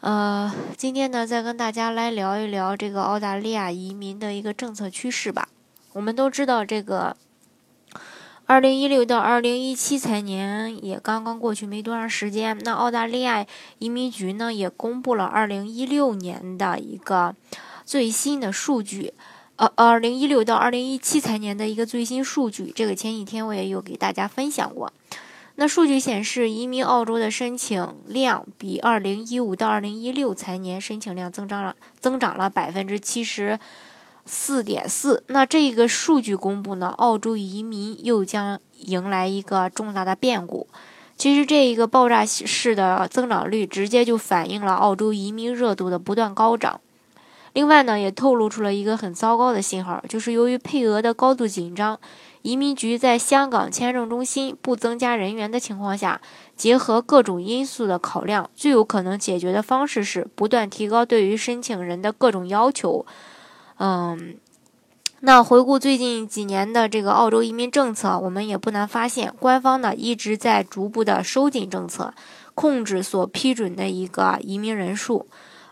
呃，今天呢，再跟大家来聊一聊这个澳大利亚移民的一个政策趋势吧。我们都知道，这个二零一六到二零一七财年也刚刚过去没多长时间，那澳大利亚移民局呢也公布了二零一六年的一个最新的数据，呃，二零一六到二零一七财年的一个最新数据，这个前几天我也有给大家分享过。那数据显示，移民澳洲的申请量比二零一五到二零一六财年申请量增长了增长了百分之七十四点四。那这个数据公布呢，澳洲移民又将迎来一个重大的变故。其实这一个爆炸式的增长率，直接就反映了澳洲移民热度的不断高涨。另外呢，也透露出了一个很糟糕的信号，就是由于配额的高度紧张。移民局在香港签证中心不增加人员的情况下，结合各种因素的考量，最有可能解决的方式是不断提高对于申请人的各种要求。嗯，那回顾最近几年的这个澳洲移民政策，我们也不难发现，官方呢一直在逐步的收紧政策，控制所批准的一个移民人数。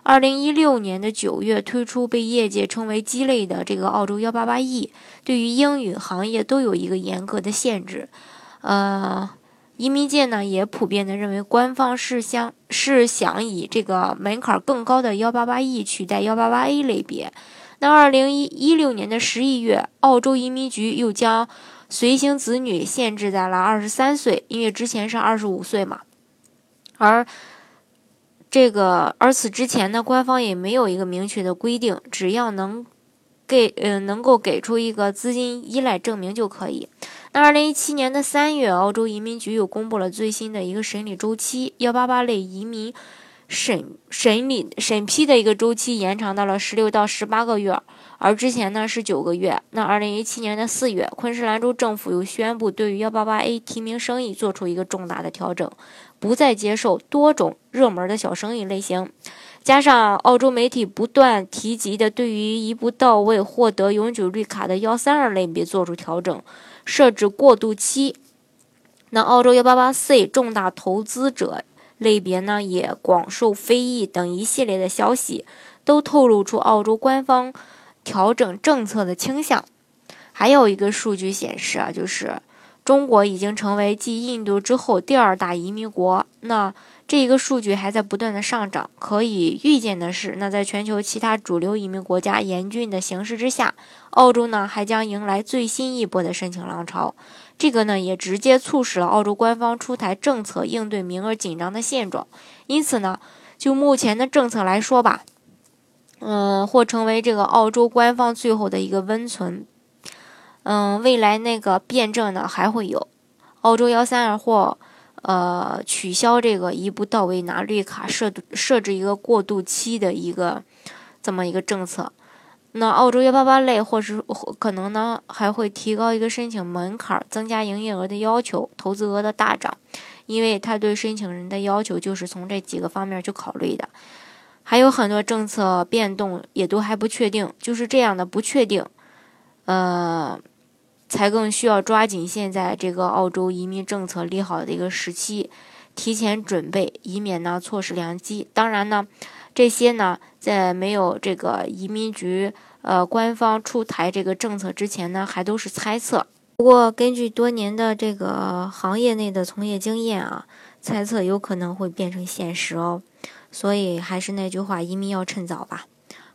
二零一六年的九月推出被业界称为“鸡肋”的这个澳洲幺八八 E，对于英语行业都有一个严格的限制。呃，移民界呢也普遍的认为，官方是想是想以这个门槛更高的幺八八 E 取代幺八八 A 类别。那二零一一六年的十一月，澳洲移民局又将随行子女限制在了二十三岁，因为之前是二十五岁嘛，而。这个，而此之前呢，官方也没有一个明确的规定，只要能给，呃，能够给出一个资金依赖证明就可以。那二零一七年的三月，澳洲移民局又公布了最新的一个审理周期，幺八八类移民审审理审批的一个周期延长到了十六到十八个月，而之前呢是九个月。那二零一七年的四月，昆士兰州政府又宣布对于幺八八 A 提名生意做出一个重大的调整。不再接受多种热门的小生意类型，加上澳洲媒体不断提及的对于一步到位获得永久绿卡的幺三二类别做出调整，设置过渡期。那澳洲幺八八 C 重大投资者类别呢，也广受非议等一系列的消息，都透露出澳洲官方调整政策的倾向。还有一个数据显示啊，就是。中国已经成为继印度之后第二大移民国，那这一个数据还在不断的上涨。可以预见的是，那在全球其他主流移民国家严峻的形势之下，澳洲呢还将迎来最新一波的申请浪潮。这个呢也直接促使了澳洲官方出台政策应对名额紧张的现状。因此呢，就目前的政策来说吧，嗯，或成为这个澳洲官方最后的一个温存。嗯，未来那个辩证呢还会有，澳洲幺三二或呃取消这个一步到位拿绿卡设设置一个过渡期的一个这么一个政策。那澳洲幺八八类或是可能呢还会提高一个申请门槛，增加营业额的要求，投资额的大涨，因为他对申请人的要求就是从这几个方面去考虑的。还有很多政策变动也都还不确定，就是这样的不确定，呃。才更需要抓紧现在这个澳洲移民政策利好的一个时期，提前准备，以免呢错失良机。当然呢，这些呢在没有这个移民局呃官方出台这个政策之前呢，还都是猜测。不过根据多年的这个行业内的从业经验啊，猜测有可能会变成现实哦。所以还是那句话，移民要趁早吧。